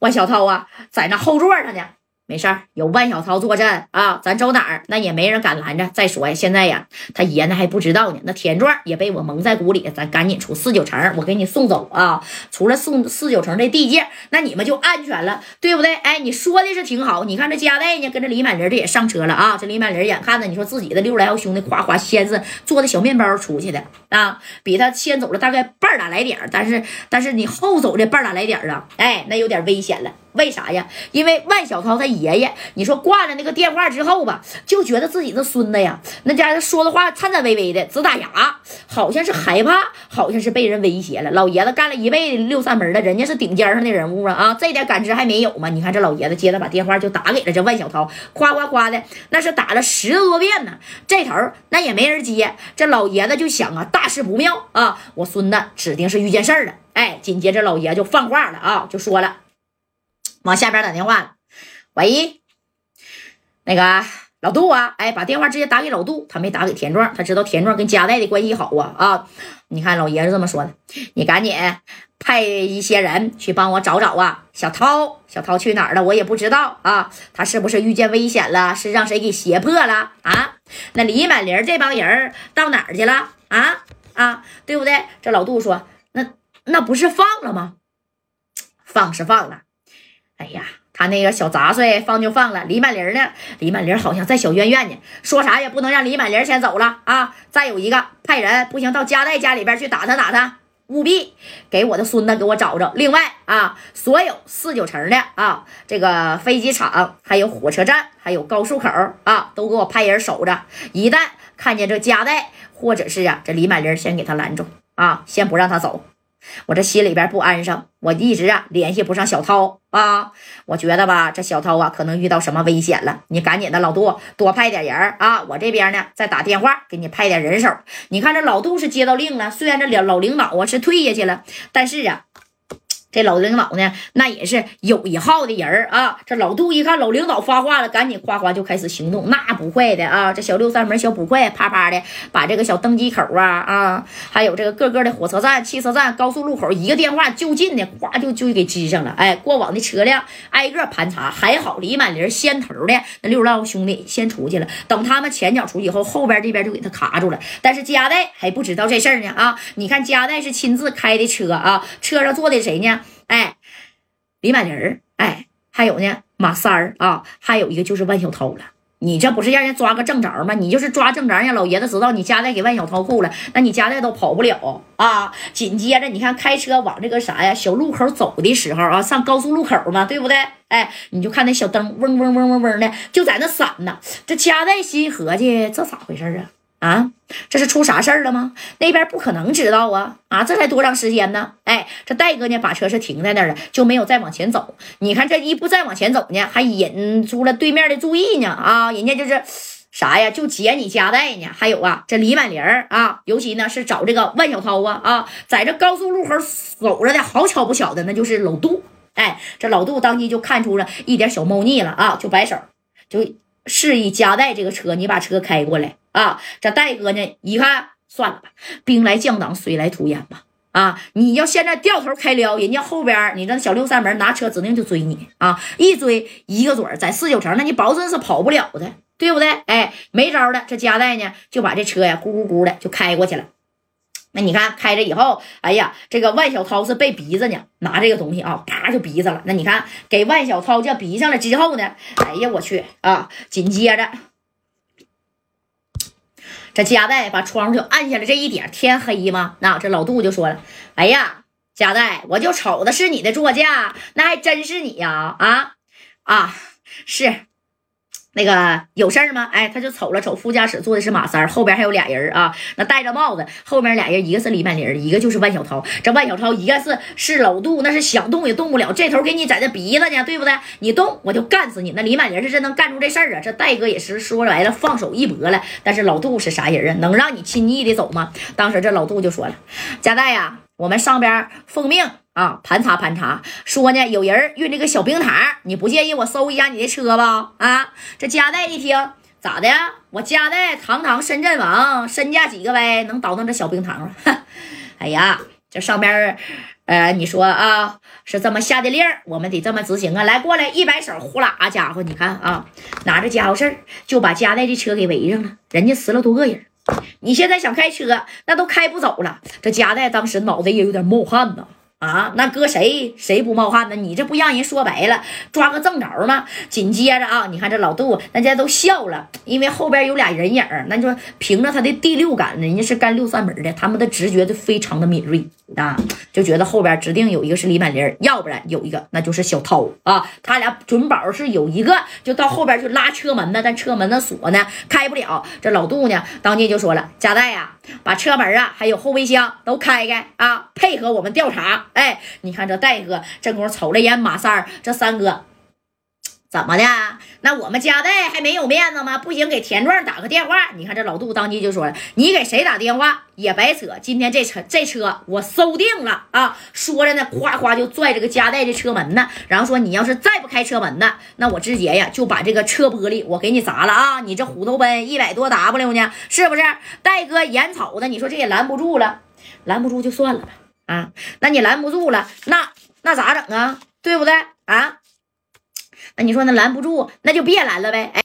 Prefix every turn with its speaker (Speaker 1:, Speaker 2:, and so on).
Speaker 1: 万小涛啊，在那后座上呢。没事儿，有万小涛坐镇啊，咱走哪儿那也没人敢拦着。再说呀，现在呀，他爷呢还不知道呢。那田壮也被我蒙在鼓里，咱赶紧出四九城，我给你送走啊。除了送四九城这地界，那你们就安全了，对不对？哎，你说的是挺好。你看这加代呢，跟着李满林这也上车了啊。这李满林眼看着你说自己的六十来号兄弟夸夸先是做的小面包出去的啊，比他先走了大概半打来点但是但是你后走这半打来点啊，哎，那有点危险了。为啥呀？因为万小涛他爷爷，你说挂了那个电话之后吧，就觉得自己的孙子呀，那家伙说的话颤颤巍巍的，直打牙，好像是害怕，好像是被人威胁了。老爷子干了一辈子六扇门的，人家是顶尖上的人物啊啊，这点感知还没有吗？你看这老爷子接着把电话就打给了这万小涛，夸夸夸的，那是打了十多遍呢。这头那也没人接，这老爷子就想啊，大事不妙啊，我孙子指定是遇见事儿了。哎，紧接着老爷就放话了啊，就说了。往下边打电话，喂，那个老杜啊，哎，把电话直接打给老杜，他没打给田壮，他知道田壮跟加代的关系好啊啊！你看老爷子这么说的，你赶紧派一些人去帮我找找啊，小涛，小涛去哪儿了？我也不知道啊，他是不是遇见危险了？是让谁给胁迫了啊？那李满林这帮人到哪儿去了啊啊？对不对？这老杜说，那那不是放了吗？放是放了。哎呀，他那个小杂碎放就放了。李满林呢？李满林好像在小院院呢，说啥也不能让李满林先走了啊！再有一个，派人不行，到加代家里边去打探打探，务必给我的孙子给我找着。另外啊，所有四九城的啊，这个飞机场、还有火车站、还有高速口啊，都给我派人守着。一旦看见这加代或者是啊这李满林，先给他拦住啊，先不让他走。我这心里边不安生，我一直啊联系不上小涛啊，我觉得吧，这小涛啊可能遇到什么危险了，你赶紧的老杜多派点人啊，我这边呢再打电话给你派点人手。你看这老杜是接到令了，虽然这老老领导啊是退下去了，但是啊。这老领导呢，那也是有一号的人啊。这老杜一看老领导发话了，赶紧夸夸就开始行动。那不会的啊，这小六扇门小捕快，啪啪的把这个小登机口啊啊，还有这个各个的火车站、汽车站、高速路口，一个电话就近的，哗就就给支上了。哎，过往的车辆挨个盘查，还好李满林先头的那六十号兄弟先出去了。等他们前脚出去以后，后边这边就给他卡住了。但是加代还不知道这事儿呢啊！你看加代是亲自开的车啊，车上坐的谁呢？哎，李满林儿，哎，还有呢，马三儿啊，还有一个就是万小涛了。你这不是让人抓个正着吗？你就是抓正着，让老爷子知道你家代给万小涛扣了，那你家代都跑不了啊。紧接着，你看开车往这个啥呀小路口走的时候啊，上高速路口嘛，对不对？哎，你就看那小灯嗡嗡嗡嗡嗡的，就在那闪呢。这家代心合计，这咋回事啊？啊，这是出啥事儿了吗？那边不可能知道啊！啊，这才多长时间呢？哎，这戴哥呢，把车是停在那儿了，就没有再往前走。你看这一步再往前走呢，还引出了对面的注意呢！啊，人家就是啥呀？就劫你家带呢。还有啊，这李满林啊，尤其呢是找这个万小涛啊啊，在这高速路口守着的好巧不巧的，那就是老杜。哎，这老杜当即就看出了一点小猫腻了啊，就摆手，就示意加代这个车，你把车开过来。啊，这戴哥呢？一看，算了吧，兵来将挡，水来土掩吧。啊，你要现在掉头开撩，人家后边你这小六扇门拿车指定就追你啊！一追一个准在四九城，那你保证是跑不了的，对不对？哎，没招了，这加代呢就把这车呀咕咕咕的就开过去了。那你看开着以后，哎呀，这个万小涛是被鼻子呢，拿这个东西啊，啪就鼻子了。那你看给万小涛这鼻上了之后呢，哎呀，我去啊！紧接着。这加代把窗户就按下来，这一点天黑吗？那这老杜就说了：“哎呀，加代，我就瞅的是你的座驾，那还真是你呀！啊啊，是。”那个有事儿吗？哎，他就瞅了瞅副驾驶坐的是马三，后边还有俩人啊。那戴着帽子，后面俩人，一个是李满玲，一个就是万小涛。这万小涛一个是是老杜，那是想动也动不了。这头给你在这鼻子呢，对不对？你动我就干死你。那李满玲是真能干出这事儿啊。这戴哥也是说白了放手一搏了。但是老杜是啥人啊？能让你轻易的走吗？当时这老杜就说了：“加代呀，我们上边奉命。”啊，盘查盘查，说呢，有人运这个小冰糖，你不介意我搜一下你的车吧？啊，这加代一听，咋的？我加代堂堂深圳王，身价几个呗，能倒腾这小冰糖吗？哎呀，这上边呃，你说啊，是这么下的令儿，我们得这么执行啊！来，过来，一摆手，呼啦，家伙，你看啊，拿着家伙事儿就把加代的车给围上了，人家十来多个人，你现在想开车，那都开不走了。这加代当时脑袋也有点冒汗呐。啊，那搁谁谁不冒汗呢？你这不让人说白了，抓个正着吗？紧接着啊，你看这老杜，大家都笑了，因为后边有俩人影那就凭着他的第六感，人家是干六扇门的，他们的直觉就非常的敏锐啊，就觉得后边指定有一个是李满林，要不然有一个那就是小涛啊。他俩准保是有一个就到后边去拉车门呢，但车门的锁呢开不了。这老杜呢，当即就说了：“贾代呀，把车门啊还有后备箱都开开啊，配合我们调查。”哎，你看这戴哥这功夫瞅了眼马三儿，这三哥怎么的？那我们家代还没有面子吗？不行，给田壮打个电话。你看这老杜当即就说了：“你给谁打电话也白扯。今天这车这车我收定了啊！”说着呢，夸夸就拽这个家代的车门呢，然后说：“你要是再不开车门呢，那我直接呀就把这个车玻璃我给你砸了啊！你这虎头奔一百多 W 呢，是不是？戴哥眼瞅的，你说这也拦不住了，拦不住就算了吧。”啊，那你拦不住了，那那咋整啊？对不对啊？那你说那拦不住，那就别拦了呗。哎。